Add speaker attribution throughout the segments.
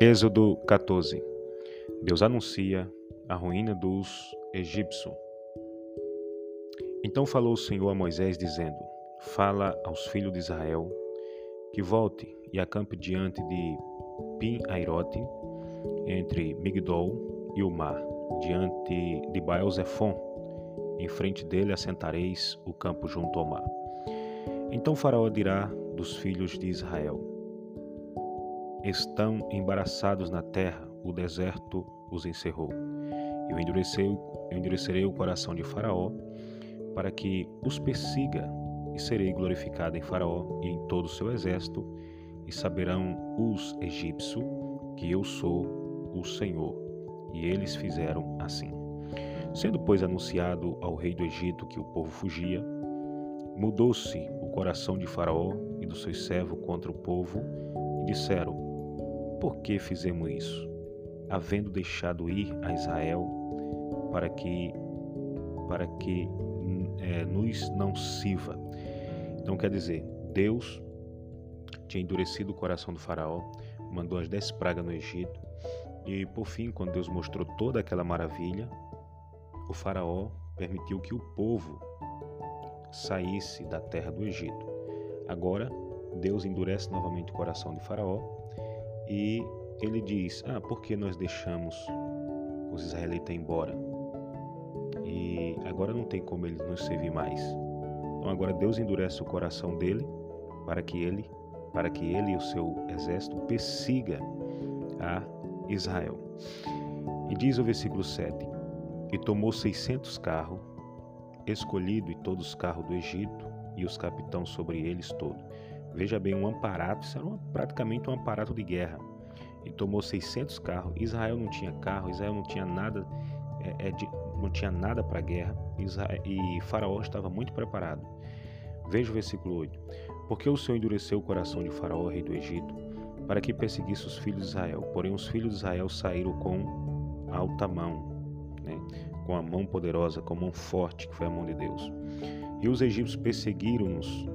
Speaker 1: Êxodo 14 Deus anuncia a ruína dos egípcios. Então falou o Senhor a Moisés, dizendo: Fala aos filhos de Israel que volte e acampe diante de Pin-Airote, entre Migdol e o mar, diante de Baal-Zephon. Em frente dele assentareis o campo junto ao mar. Então Faraó dirá dos filhos de Israel: estão embaraçados na terra, o deserto os encerrou. Eu endurecerei, eu endurecerei o coração de Faraó, para que os persiga, e serei glorificado em Faraó e em todo o seu exército, e saberão os egípcios que eu sou o Senhor. E eles fizeram assim. Sendo, pois, anunciado ao rei do Egito que o povo fugia, mudou-se o coração de Faraó e dos seus servos contra o povo, e disseram: por que fizemos isso? Havendo deixado ir a Israel para que para que é, nos não sirva. Então quer dizer, Deus tinha endurecido o coração do faraó, mandou as dez pragas no Egito e por fim, quando Deus mostrou toda aquela maravilha, o faraó permitiu que o povo saísse da terra do Egito. Agora, Deus endurece novamente o coração de Faraó e ele diz: Ah, por que nós deixamos os israelitas embora? E agora não tem como eles nos servir mais. Então agora Deus endurece o coração dele para que ele, para que ele e o seu exército persiga a Israel. E diz o versículo 7: E tomou 600 carros, escolhido e todos os carros do Egito, e os capitães sobre eles todos Veja bem, um amparato, isso era uma, praticamente um amparato de guerra. E tomou 600 carros. Israel não tinha carro, Israel não tinha nada, é, é, de, não tinha nada para guerra. Israel, e Faraó estava muito preparado. Veja o versículo 8. Porque o Senhor endureceu o coração de Faraó, rei do Egito, para que perseguisse os filhos de Israel. Porém, os filhos de Israel saíram com alta mão, né? com a mão poderosa, com a mão forte, que foi a mão de Deus. E os egípcios perseguiram-nos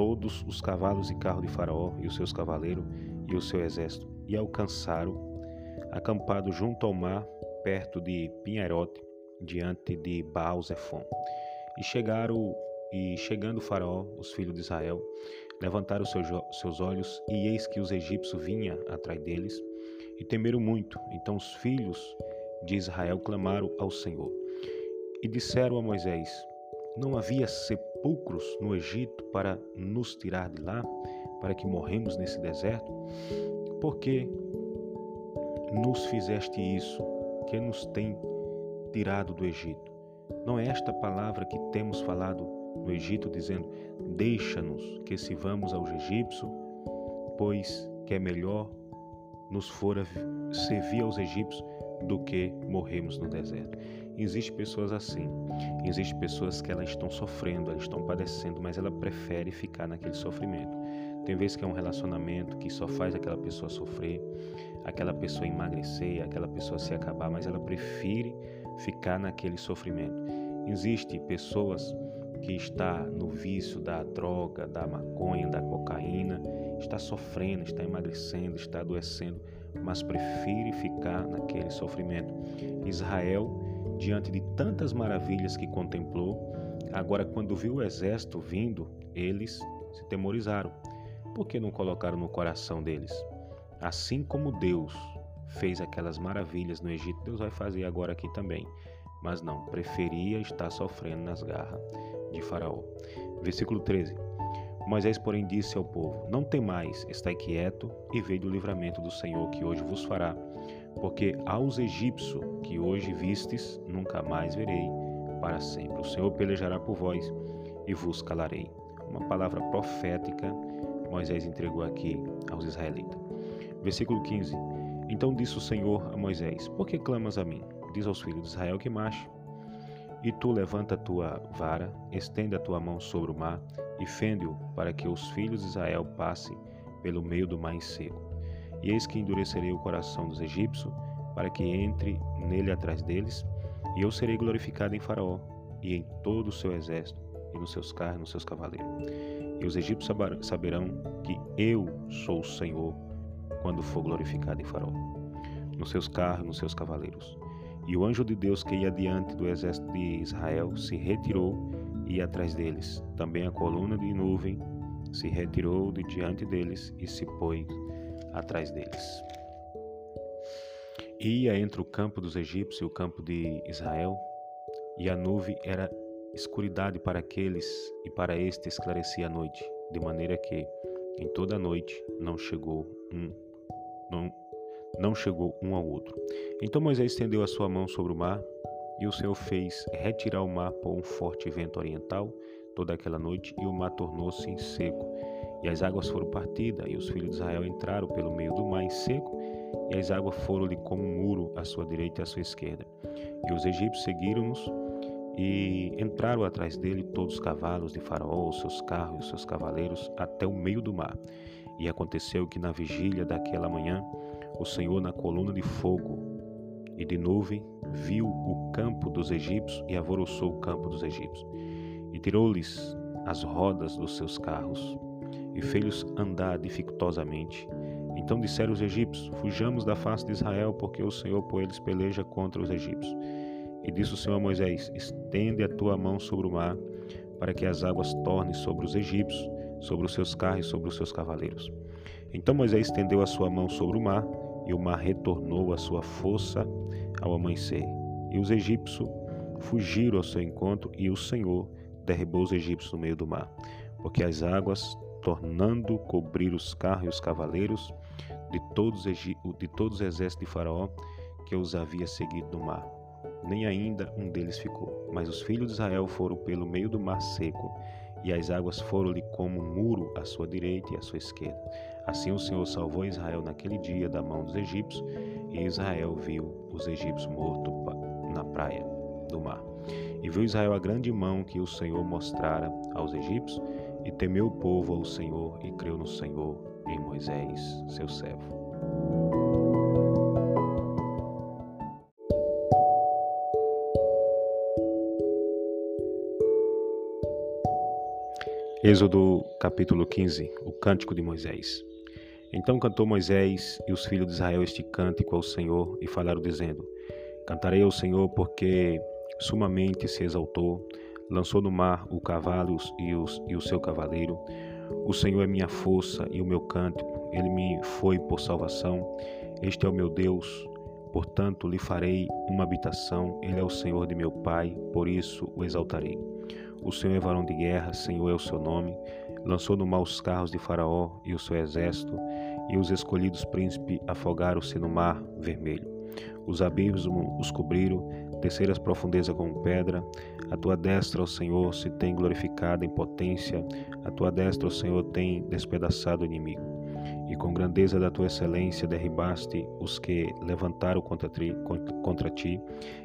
Speaker 1: todos os cavalos e carros de Faraó e os seus cavaleiros e o seu exército, e alcançaram, acampado junto ao mar, perto de Pinheirote, diante de Baal-Zephon. E chegaram, e chegando Faraó, os filhos de Israel, levantaram seus, seus olhos, e eis que os egípcios vinham atrás deles, e temeram muito. Então os filhos de Israel clamaram ao Senhor. E disseram a Moisés: não havia sepulcros no Egito para nos tirar de lá, para que morremos nesse deserto? Por que nos fizeste isso, que nos tem tirado do Egito? Não é esta palavra que temos falado no Egito, dizendo: Deixa-nos que se vamos aos egípcios, pois que é melhor nos fora servir aos egípcios do que morrermos no deserto. Existem pessoas assim. Existem pessoas que elas estão sofrendo, elas estão padecendo, mas ela prefere ficar naquele sofrimento. Tem vezes que é um relacionamento que só faz aquela pessoa sofrer, aquela pessoa emagrecer, aquela pessoa se acabar, mas ela prefere ficar naquele sofrimento. Existem pessoas que está no vício da droga, da maconha, da cocaína, está sofrendo, está emagrecendo, está adoecendo, mas prefere ficar naquele sofrimento. Israel, diante de tantas maravilhas que contemplou, agora quando viu o exército vindo, eles se temorizaram. Por que não colocaram no coração deles? Assim como Deus fez aquelas maravilhas no Egito, Deus vai fazer agora aqui também. Mas não, preferia estar sofrendo nas garras de Faraó. Versículo 13. Moisés, porém, disse ao povo: Não temais, estai quieto e veio do livramento do Senhor que hoje vos fará, porque aos egípcios que hoje vistes, nunca mais verei para sempre. O Senhor pelejará por vós e vos calarei. Uma palavra profética Moisés entregou aqui aos israelitas. Versículo 15. Então disse o Senhor a Moisés: Por que clamas a mim? Diz aos filhos de Israel que marche e tu levanta a tua vara, estende a tua mão sobre o mar e fende-o, para que os filhos de Israel passem pelo meio do mar em seco. E eis que endurecerei o coração dos egípcios, para que entre nele atrás deles, e eu serei glorificado em Faraó, e em todo o seu exército, e nos seus carros nos seus cavaleiros. E os egípcios saberão que eu sou o Senhor, quando for glorificado em Faraó, nos seus carros, nos seus cavaleiros. E o anjo de Deus que ia diante do exército de Israel se retirou e ia atrás deles. Também a coluna de nuvem se retirou de diante deles e se pôs atrás deles. Ia entre o campo dos egípcios e o campo de Israel, e a nuvem era escuridade para aqueles, e para este esclarecia a noite, de maneira que em toda a noite não chegou um não, não chegou um ao outro. Então Moisés estendeu a sua mão sobre o mar, e o Senhor fez retirar o mar por um forte vento oriental toda aquela noite, e o mar tornou-se seco. E as águas foram partidas, e os filhos de Israel entraram pelo meio do mar em seco, e as águas foram-lhe como um muro à sua direita e à sua esquerda. E os egípcios seguiram-nos e entraram atrás dele todos os cavalos de Faraó, os seus carros e os seus cavaleiros, até o meio do mar. E aconteceu que na vigília daquela manhã, o Senhor, na coluna de fogo e de nuvem, viu o campo dos egípcios e alvoroçou o campo dos egípcios. E tirou-lhes as rodas dos seus carros e fez-los andar dificultosamente. Então disseram os egípcios: Fujamos da face de Israel, porque o Senhor por eles peleja contra os egípcios. E disse o Senhor a Moisés: Estende a tua mão sobre o mar, para que as águas tornem sobre os egípcios, sobre os seus carros e sobre os seus cavaleiros. Então Moisés estendeu a sua mão sobre o mar, e o mar retornou à sua força ao amanhecer. E os egípcios fugiram ao seu encontro, e o Senhor derribou os egípcios no meio do mar, porque as águas, tornando cobrir os carros e os cavaleiros de todos, de todos os exércitos de Faraó que os havia seguido no mar nem ainda um deles ficou. Mas os filhos de Israel foram pelo meio do mar seco, e as águas foram-lhe como um muro à sua direita e à sua esquerda. Assim o Senhor salvou Israel naquele dia da mão dos egípcios, e Israel viu os egípcios mortos na praia do mar. E viu Israel a grande mão que o Senhor mostrara aos egípcios, e temeu o povo ao Senhor, e creu no Senhor em Moisés, seu servo. Êxodo capítulo 15 O cântico de Moisés. Então cantou Moisés e os filhos de Israel este cântico ao Senhor e falaram, dizendo: Cantarei ao Senhor porque sumamente se exaltou, lançou no mar o cavalo e, os, e o seu cavaleiro. O Senhor é minha força e o meu cântico, ele me foi por salvação. Este é o meu Deus, portanto lhe farei uma habitação. Ele é o Senhor de meu Pai, por isso o exaltarei. O Senhor é varão de guerra, Senhor é o seu nome. Lançou no mar os carros de Faraó e o seu exército, e os escolhidos príncipes afogaram-se no mar vermelho. Os abismos os cobriram, desceram as profundezas como pedra. A tua destra, ó Senhor, se tem glorificado em potência, a tua destra, ó Senhor, tem despedaçado o inimigo. E com grandeza da tua excelência derribaste os que levantaram contra ti, contra ti.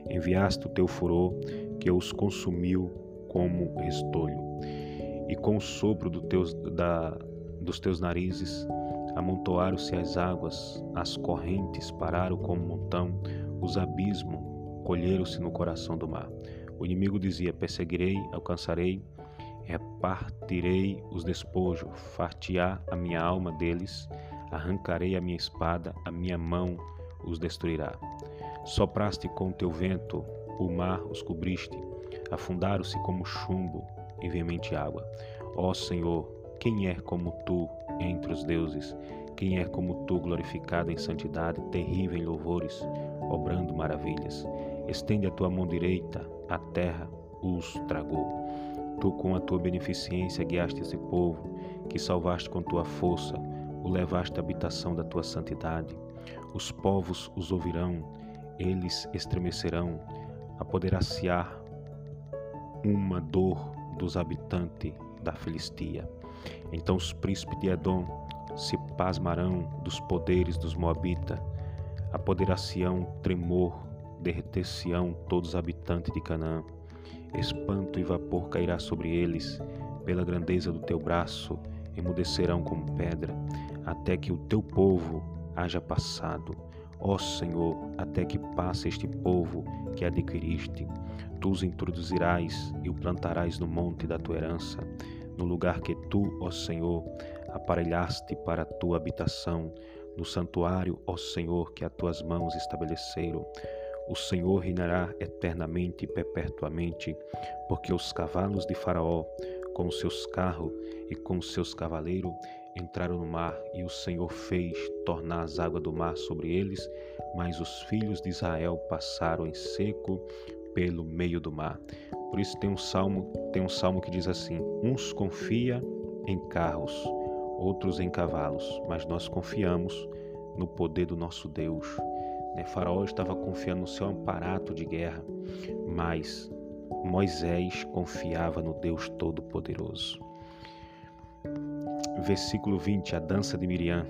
Speaker 1: enviaste o teu furor, que os consumiu como estolho. E com o sopro do teus, da, dos teus narizes amontoaram-se as águas, as correntes pararam como montão, os abismos colheram-se no coração do mar. O inimigo dizia: Perseguirei, alcançarei, repartirei os despojos, fartear a minha alma deles, arrancarei a minha espada, a minha mão os destruirá. Sopraste com teu vento, o mar os cobriste, afundaram-se como chumbo em veemente água. Ó Senhor, quem é como tu entre os deuses? Quem é como tu, glorificado em santidade, terrível em louvores, obrando maravilhas? Estende a tua mão direita, a terra os tragou. Tu, com a tua beneficência, guiaste esse povo, que salvaste com tua força, o levaste à habitação da tua santidade. Os povos os ouvirão, eles estremecerão, apoderar-se-á uma dor dos habitantes da Filistia. Então os príncipes de Edom se pasmarão dos poderes dos Moabitas, apoderar-se-ão tremor, derreter-se-ão todos os habitantes de Canaã. Espanto e vapor cairá sobre eles, pela grandeza do teu braço, emudecerão como pedra, até que o teu povo haja passado. Ó Senhor, até que passe este povo que adquiriste. Tu os introduzirás e o plantarás no monte da tua herança, no lugar que tu, ó Senhor, aparelhaste para a tua habitação, no santuário, ó Senhor, que as tuas mãos estabeleceram. O Senhor reinará eternamente e perpetuamente, porque os cavalos de Faraó, com seus carros e com seus cavaleiros, entraram no mar, e o Senhor fez tornar as águas do mar sobre eles, mas os filhos de Israel passaram em seco pelo meio do mar. Por isso tem um salmo, tem um salmo que diz assim: uns confia em carros, outros em cavalos, mas nós confiamos no poder do nosso Deus. Né? Faraó estava confiando no seu aparato de guerra, mas Moisés confiava no Deus Todo-Poderoso. Versículo 20: A dança de Miriam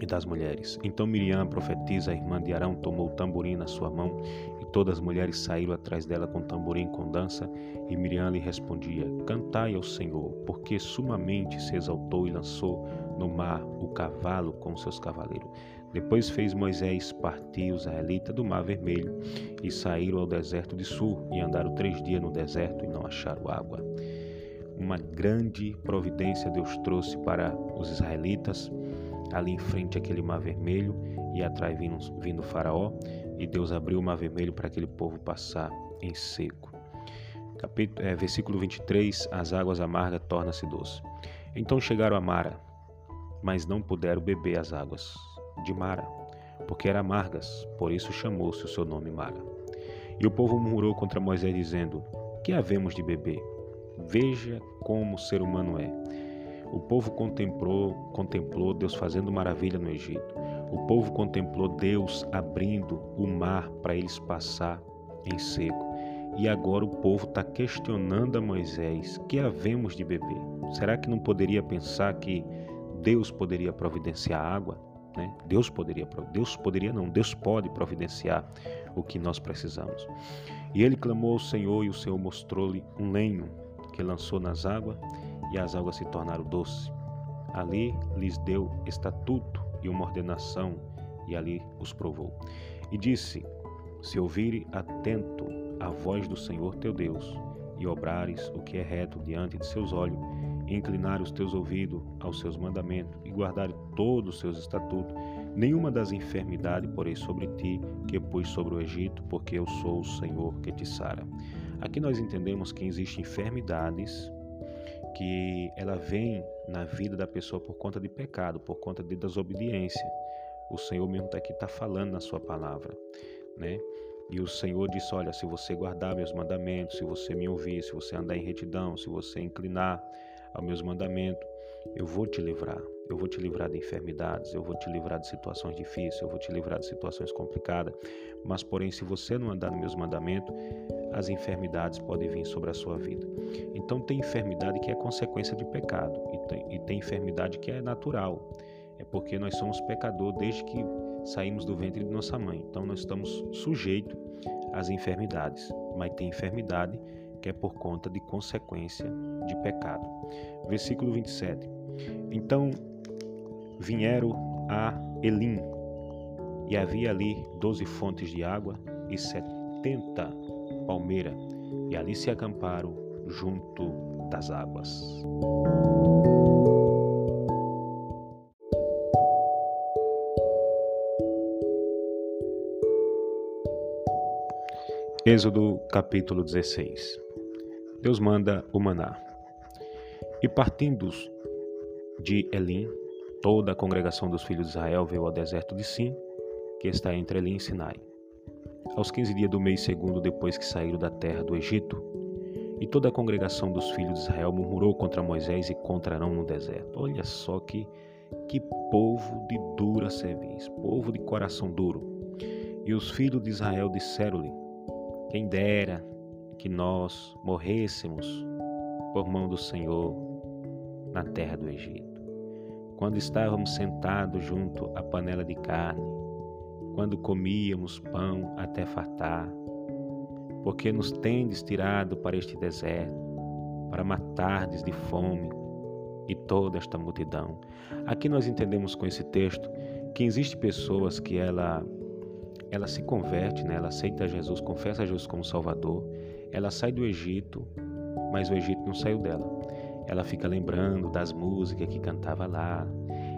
Speaker 1: e das mulheres. Então Miriam, profetiza, a irmã de Arão, tomou o tamborim na sua mão todas as mulheres saíram atrás dela com tamborim com dança, e Miriam lhe respondia: Cantai ao Senhor, porque sumamente se exaltou e lançou no mar o cavalo com seus cavaleiros. Depois fez Moisés partir os israelitas do mar vermelho e saíram ao deserto de Sul e andaram três dias no deserto e não acharam água. Uma grande providência Deus trouxe para os israelitas ali em frente àquele mar vermelho e atrás vindo, vindo Faraó e Deus abriu o mar vermelho para aquele povo passar em seco. Capítulo, é, versículo 23: As águas amargas tornam-se doce. Então chegaram a Mara, mas não puderam beber as águas de Mara, porque eram amargas, por isso chamou-se o seu nome Mara. E o povo murmurou contra Moisés, dizendo: Que havemos de beber? Veja como o ser humano é. O povo contemplou, contemplou Deus fazendo maravilha no Egito. O povo contemplou Deus abrindo o mar para eles passar em seco. E agora o povo está questionando a Moisés: que havemos de beber? Será que não poderia pensar que Deus poderia providenciar água? Né? Deus poderia, Deus poderia não, Deus pode providenciar o que nós precisamos. E ele clamou ao Senhor e o Senhor mostrou-lhe um lenho que lançou nas águas e as águas se tornaram doces. Ali lhes deu estatuto e uma ordenação, e ali os provou. E disse: Se ouvire atento a voz do Senhor teu Deus, e obrares o que é reto diante de seus olhos, inclinar os teus ouvidos aos seus mandamentos, e guardar todos os seus estatutos, nenhuma das enfermidades porei sobre ti, que pus sobre o Egito, porque eu sou o Senhor que te sara. Aqui nós entendemos que existem enfermidades que ela vem na vida da pessoa por conta de pecado, por conta de desobediência. O Senhor mesmo está aqui está falando na sua palavra, né? E o Senhor disse: Olha, se você guardar meus mandamentos, se você me ouvir, se você andar em retidão, se você inclinar aos meus mandamentos, eu vou te livrar. Eu vou te livrar de enfermidades, eu vou te livrar de situações difíceis, eu vou te livrar de situações complicadas. Mas, porém, se você não andar nos meus mandamentos, as enfermidades podem vir sobre a sua vida. Então, tem enfermidade que é consequência de pecado e tem, e tem enfermidade que é natural. É porque nós somos pecadores desde que saímos do ventre de nossa mãe. Então, nós estamos sujeitos às enfermidades. Mas tem enfermidade que é por conta de consequência de pecado. Versículo 27. Então vieram a Elim, e havia ali doze fontes de água e setenta palmeiras, e ali se acamparam junto das águas. Êxodo capítulo 16 Deus manda o maná. E partindo de Elim, toda a congregação dos filhos de Israel veio ao deserto de Sim, que está entre Elim e Sinai. Aos quinze dias do mês segundo depois que saíram da terra do Egito, e toda a congregação dos filhos de Israel murmurou contra Moisés e contra Arão no deserto. Olha só que, que povo de dura cerviz, povo de coração duro. E os filhos de Israel disseram-lhe: Quem dera que nós morrêssemos por mão do Senhor na terra do Egito. Quando estávamos sentados junto à panela de carne, quando comíamos pão até fartar, porque nos tendes tirado para este deserto, para matardes de fome e toda esta multidão. Aqui nós entendemos com esse texto que existe pessoas que ela ela se converte, né? ela aceita Jesus, confessa Jesus como Salvador, ela sai do Egito, mas o Egito não saiu dela. Ela fica lembrando das músicas que cantava lá.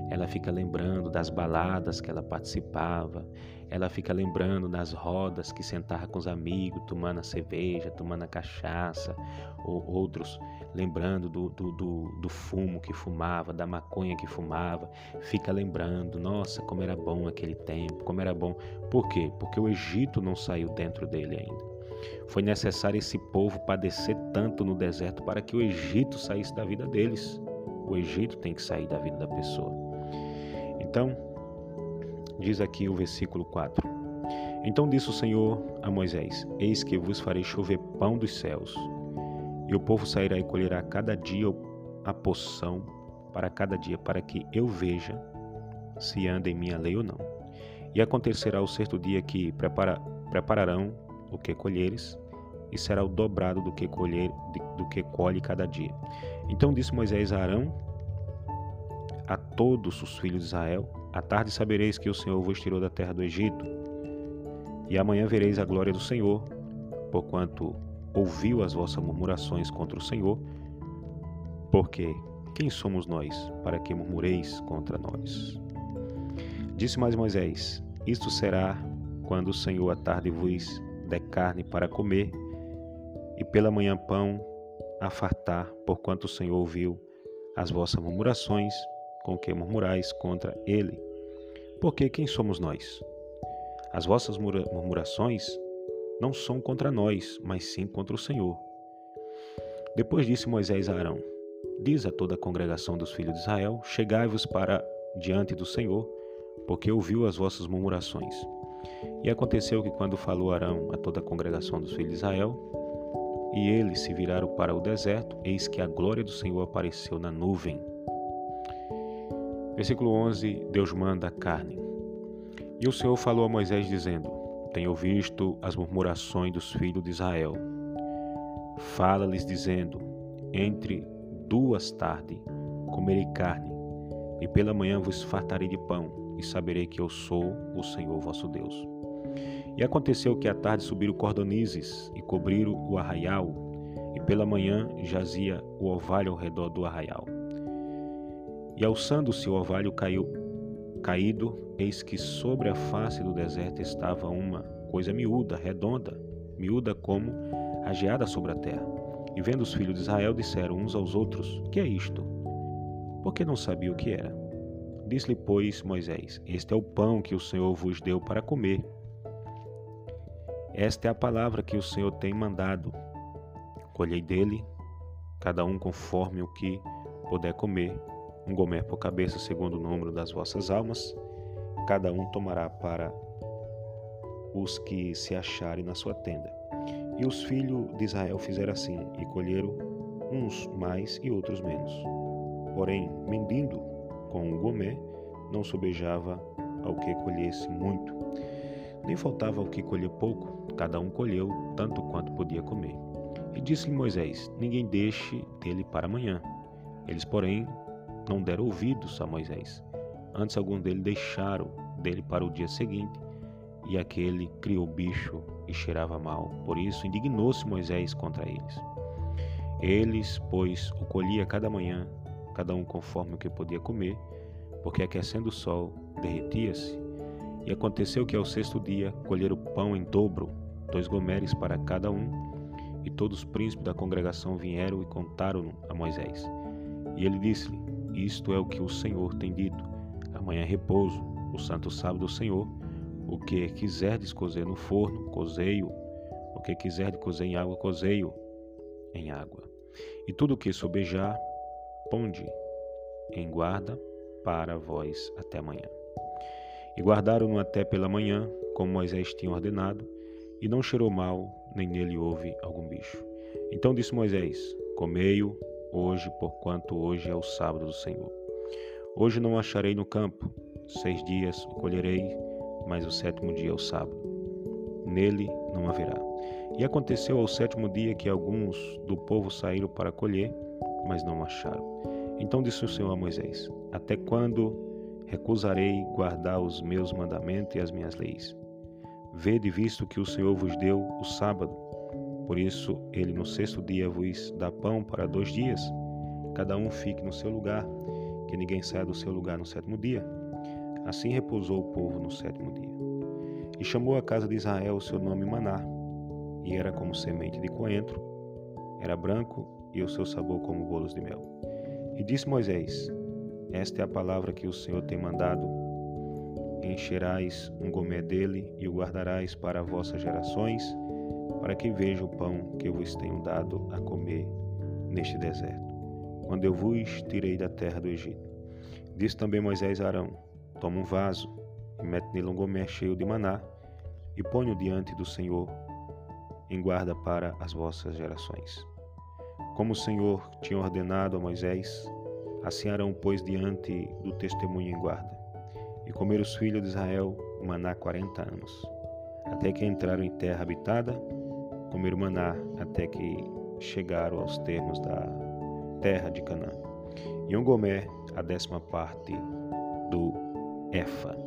Speaker 1: ela fica lembrando das baladas que ela participava, ela fica lembrando das rodas que sentava com os amigos, tomando a cerveja, tomando a cachaça, ou outros lembrando do, do, do, do, fumo que fumava, da maconha que fumava, fica lembrando, nossa, como era bom aquele tempo, como era bom. Por quê? Porque o Egito não saiu dentro dele ainda. Foi necessário esse povo padecer tanto no deserto para que o Egito saísse da vida deles. O Egito tem que sair da vida da pessoa. Então, diz aqui o versículo 4. Então disse o Senhor a Moisés: Eis que vos farei chover pão dos céus, e o povo sairá e colherá cada dia a poção para cada dia, para que eu veja se anda em minha lei ou não. E acontecerá o certo dia que prepara, prepararão o que colheres, e será o dobrado do que colher do que colhe cada dia. Então disse Moisés a Arão a todos os filhos de Israel: À tarde sabereis que o Senhor vos tirou da terra do Egito, e amanhã vereis a glória do Senhor, porquanto ouviu as vossas murmurações contra o Senhor, porque quem somos nós para que murmureis contra nós? Disse mais Moisés: Isto será quando o Senhor à tarde vos der carne para comer, e pela manhã pão a fartar, porquanto o Senhor ouviu as vossas murmurações, com que murmurais contra ele. Porque quem somos nós? As vossas murmurações não são contra nós, mas sim contra o Senhor. Depois disse Moisés a Arão: Diz a toda a congregação dos filhos de Israel: Chegai-vos para diante do Senhor, porque ouviu as vossas murmurações. E aconteceu que, quando falou Arão a toda a congregação dos filhos de Israel, e eles se viraram para o deserto, eis que a glória do Senhor apareceu na nuvem. Versículo 11: Deus manda a carne. E o Senhor falou a Moisés, dizendo: Tenho visto as murmurações dos filhos de Israel. Fala-lhes, dizendo: Entre duas tardes comerei carne, e pela manhã vos fartarei de pão e saberei que eu sou o Senhor vosso Deus. E aconteceu que à tarde subiram cordonizes e cobriram o arraial, e pela manhã jazia o orvalho ao redor do arraial. E alçando-se o orvalho caiu, caído, eis que sobre a face do deserto estava uma coisa miúda, redonda, miúda como a geada sobre a terra. E vendo os filhos de Israel, disseram uns aos outros: Que é isto? Porque não sabia o que era. Disse-lhe, pois, Moisés: Este é o pão que o Senhor vos deu para comer. Esta é a palavra que o Senhor tem mandado. Colhei dele, cada um conforme o que puder comer, um gomer por cabeça, segundo o número das vossas almas. Cada um tomará para os que se acharem na sua tenda. E os filhos de Israel fizeram assim, e colheram uns mais e outros menos. Porém, mendindo com o gomé, não sobejava ao que colhesse muito, nem faltava ao que colher pouco, cada um colheu tanto quanto podia comer. E disse-lhe Moisés: Ninguém deixe dele para amanhã. Eles, porém, não deram ouvidos a Moisés. Antes, alguns deles deixaram dele para o dia seguinte, e aquele criou bicho e cheirava mal. Por isso, indignou-se Moisés contra eles. Eles, pois, o colhia cada manhã cada um conforme o que podia comer, porque aquecendo o sol, derretia-se. E aconteceu que ao sexto dia colheram pão em dobro, dois gomeres para cada um, e todos os príncipes da congregação vieram e contaram a Moisés. E ele disse-lhe: Isto é o que o Senhor tem dito. Amanhã é repouso, o santo sábado do Senhor. O que quiserdes cozer no forno, cozei-o. O que quiserdes cozer em água, cozei-o em água. E tudo o que sobejar, ponde em guarda para vós até amanhã. E guardaram-no até pela manhã, como Moisés tinha ordenado, e não cheirou mal, nem nele houve algum bicho. Então disse Moisés: Comei-o hoje, porquanto hoje é o sábado do Senhor. Hoje não acharei no campo, seis dias o colherei, mas o sétimo dia é o sábado. Nele não haverá. E aconteceu ao sétimo dia que alguns do povo saíram para colher, mas não acharam. Então disse o Senhor a Moisés: Até quando recusarei guardar os meus mandamentos e as minhas leis? Vede, visto que o Senhor vos deu o sábado, por isso ele no sexto dia vos dá pão para dois dias, cada um fique no seu lugar. que ninguém saia do seu lugar no sétimo dia. Assim repousou o povo no sétimo dia. E chamou a casa de Israel o seu nome Maná, e era como semente de coentro, era branco e o seu sabor como bolos de mel. E disse Moisés: Esta é a palavra que o Senhor tem mandado. Encherás um gomé dele e o guardarás para vossas gerações, para que veja o pão que eu vos tenho dado a comer neste deserto, quando eu vos tirei da terra do Egito. Disse também Moisés a Arão: Toma um vaso e mete nele um gomé cheio de maná e põe-o diante do Senhor em guarda para as vossas gerações. Como o Senhor tinha ordenado a Moisés, assim Arão pôs diante do testemunho em guarda. E comeram os filhos de Israel maná quarenta anos, até que entraram em terra habitada, comeram maná até que chegaram aos termos da terra de Canaã. E um gomé, a décima parte do Efa.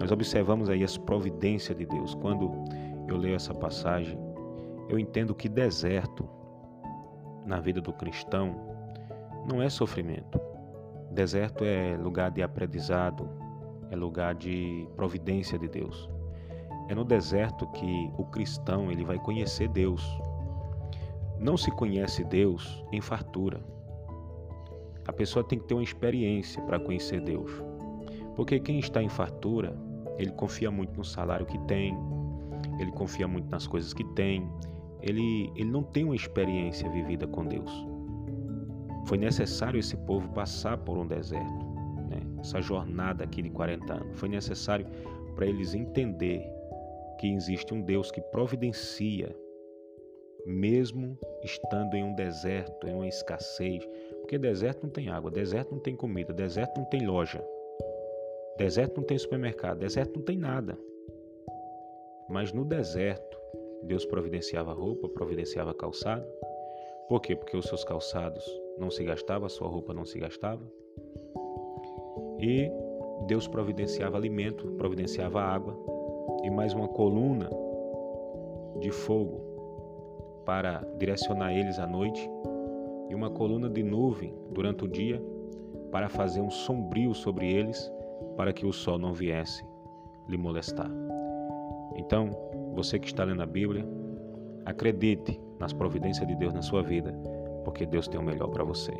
Speaker 1: Nós observamos aí as providências de Deus. Quando eu leio essa passagem, eu entendo que deserto na vida do cristão não é sofrimento. Deserto é lugar de aprendizado, é lugar de providência de Deus. É no deserto que o cristão ele vai conhecer Deus. Não se conhece Deus em fartura. A pessoa tem que ter uma experiência para conhecer Deus. Porque quem está em fartura, ele confia muito no salário que tem, ele confia muito nas coisas que tem, ele, ele não tem uma experiência vivida com Deus. Foi necessário esse povo passar por um deserto, né? essa jornada aqui de 40 anos. Foi necessário para eles entender que existe um Deus que providencia, mesmo estando em um deserto, em uma escassez. Porque deserto não tem água, deserto não tem comida, deserto não tem loja, deserto não tem supermercado, deserto não tem nada. Mas no deserto, Deus providenciava roupa, providenciava calçado. Por quê? Porque os seus calçados não se gastavam, a sua roupa não se gastava. E Deus providenciava alimento, providenciava água e mais uma coluna de fogo para direcionar eles à noite e uma coluna de nuvem durante o dia para fazer um sombrio sobre eles para que o sol não viesse lhe molestar. Então, você que está lendo a Bíblia, acredite nas providências de Deus na sua vida, porque Deus tem o melhor para você.